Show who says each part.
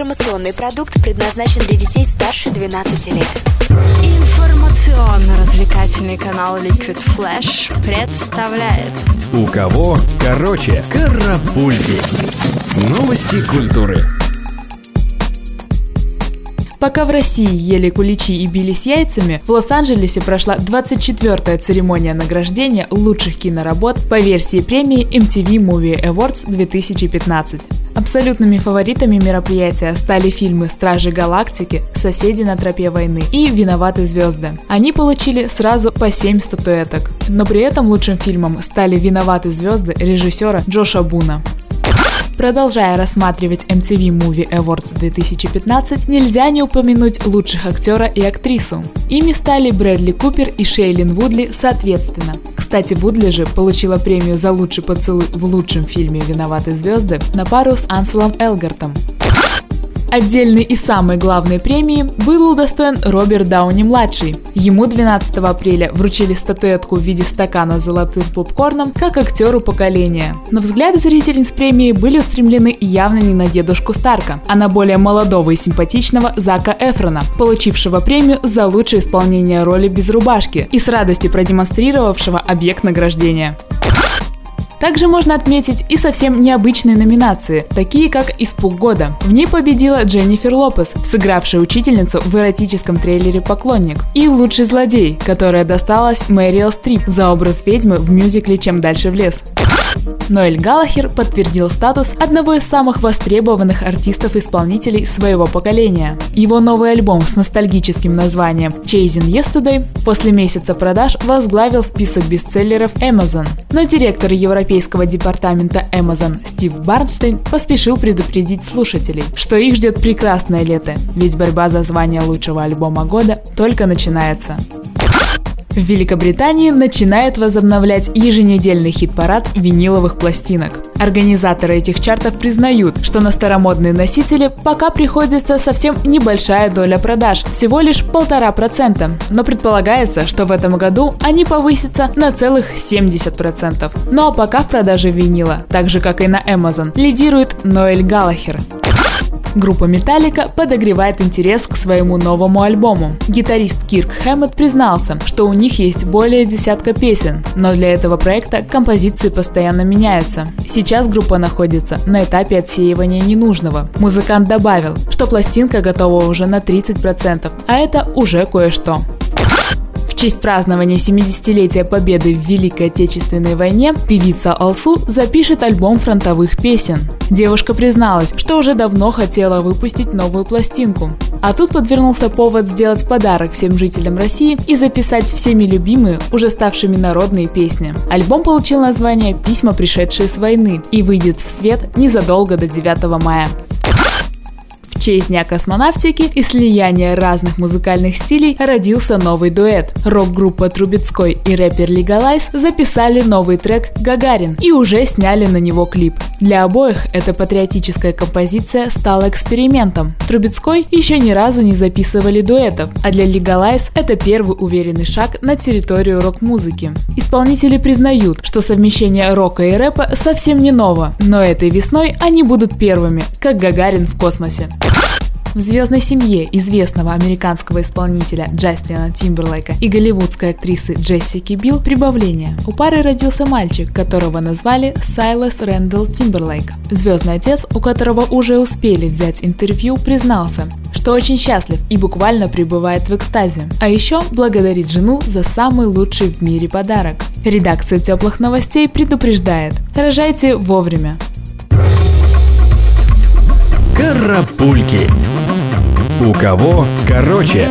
Speaker 1: Информационный продукт предназначен для детей старше 12 лет.
Speaker 2: Информационно-развлекательный канал Liquid Flash представляет
Speaker 3: У кого короче Карапульки Новости культуры
Speaker 4: Пока в России ели куличи и бились яйцами, в Лос-Анджелесе прошла 24-я церемония награждения лучших киноработ по версии премии MTV Movie Awards 2015. Абсолютными фаворитами мероприятия стали фильмы «Стражи Галактики», «Соседи на тропе войны» и «Виноваты звезды». Они получили сразу по 7 статуэток, но при этом лучшим фильмом стали «Виноваты звезды» режиссера Джоша Буна. Продолжая рассматривать MTV Movie Awards 2015, нельзя не упомянуть лучших актера и актрису. Ими стали Брэдли Купер и Шейлин Вудли соответственно. Кстати, Вудли же получила премию за лучший поцелуй в лучшем фильме «Виноваты звезды» на пару с Анселом Элгартом. Отдельной и самой главной премии был удостоен Роберт Дауни-младший. Ему 12 апреля вручили статуэтку в виде стакана с золотым попкорном как актеру поколения. Но взгляды зрительниц премии были устремлены явно не на дедушку Старка, а на более молодого и симпатичного Зака Эфрона, получившего премию за лучшее исполнение роли без рубашки и с радостью продемонстрировавшего объект награждения. Также можно отметить и совсем необычные номинации, такие как «Испуг года». В ней победила Дженнифер Лопес, сыгравшая учительницу в эротическом трейлере «Поклонник», и «Лучший злодей», которая досталась Мэрил Стрип за образ ведьмы в мюзикле «Чем дальше в лес». Ноэль Галлахер подтвердил статус одного из самых востребованных артистов-исполнителей своего поколения. Его новый альбом с ностальгическим названием Chasing Yesterday после месяца продаж возглавил список бестселлеров Amazon. Но директор европейского департамента Amazon Стив Барнштейн поспешил предупредить слушателей, что их ждет прекрасное лето, ведь борьба за звание лучшего альбома года только начинается. В Великобритании начинает возобновлять еженедельный хит-парад виниловых пластинок. Организаторы этих чартов признают, что на старомодные носители пока приходится совсем небольшая доля продаж, всего лишь полтора процента, но предполагается, что в этом году они повысятся на целых 70%. Ну а пока в продаже винила, так же как и на Amazon, лидирует Ноэль Галлахер. Группа Металлика подогревает интерес к своему новому альбому. Гитарист Кирк Хэммет признался, что у них есть более десятка песен, но для этого проекта композиции постоянно меняются. Сейчас группа находится на этапе отсеивания ненужного. Музыкант добавил, что пластинка готова уже на 30%, а это уже кое-что честь празднования 70-летия Победы в Великой Отечественной войне певица Алсу запишет альбом фронтовых песен. Девушка призналась, что уже давно хотела выпустить новую пластинку. А тут подвернулся повод сделать подарок всем жителям России и записать всеми любимые, уже ставшими народные песни. Альбом получил название «Письма, пришедшие с войны» и выйдет в свет незадолго до 9 мая. В честь Дня космонавтики и слияния разных музыкальных стилей родился новый дуэт. Рок-группа Трубецкой и рэпер Легалайз записали новый трек «Гагарин» и уже сняли на него клип. Для обоих эта патриотическая композиция стала экспериментом. Трубецкой еще ни разу не записывали дуэтов, а для Легалайз это первый уверенный шаг на территорию рок-музыки. Исполнители признают, что совмещение рока и рэпа совсем не ново, но этой весной они будут первыми, как Гагарин в космосе. В звездной семье известного американского исполнителя Джастина Тимберлейка и голливудской актрисы Джессики Билл прибавление. У пары родился мальчик, которого назвали Сайлас Рэндалл Тимберлейк. Звездный отец, у которого уже успели взять интервью, признался, что очень счастлив и буквально пребывает в экстазе. А еще благодарит жену за самый лучший в мире подарок. Редакция теплых новостей предупреждает, рожайте вовремя.
Speaker 3: Карапульки. У кого короче?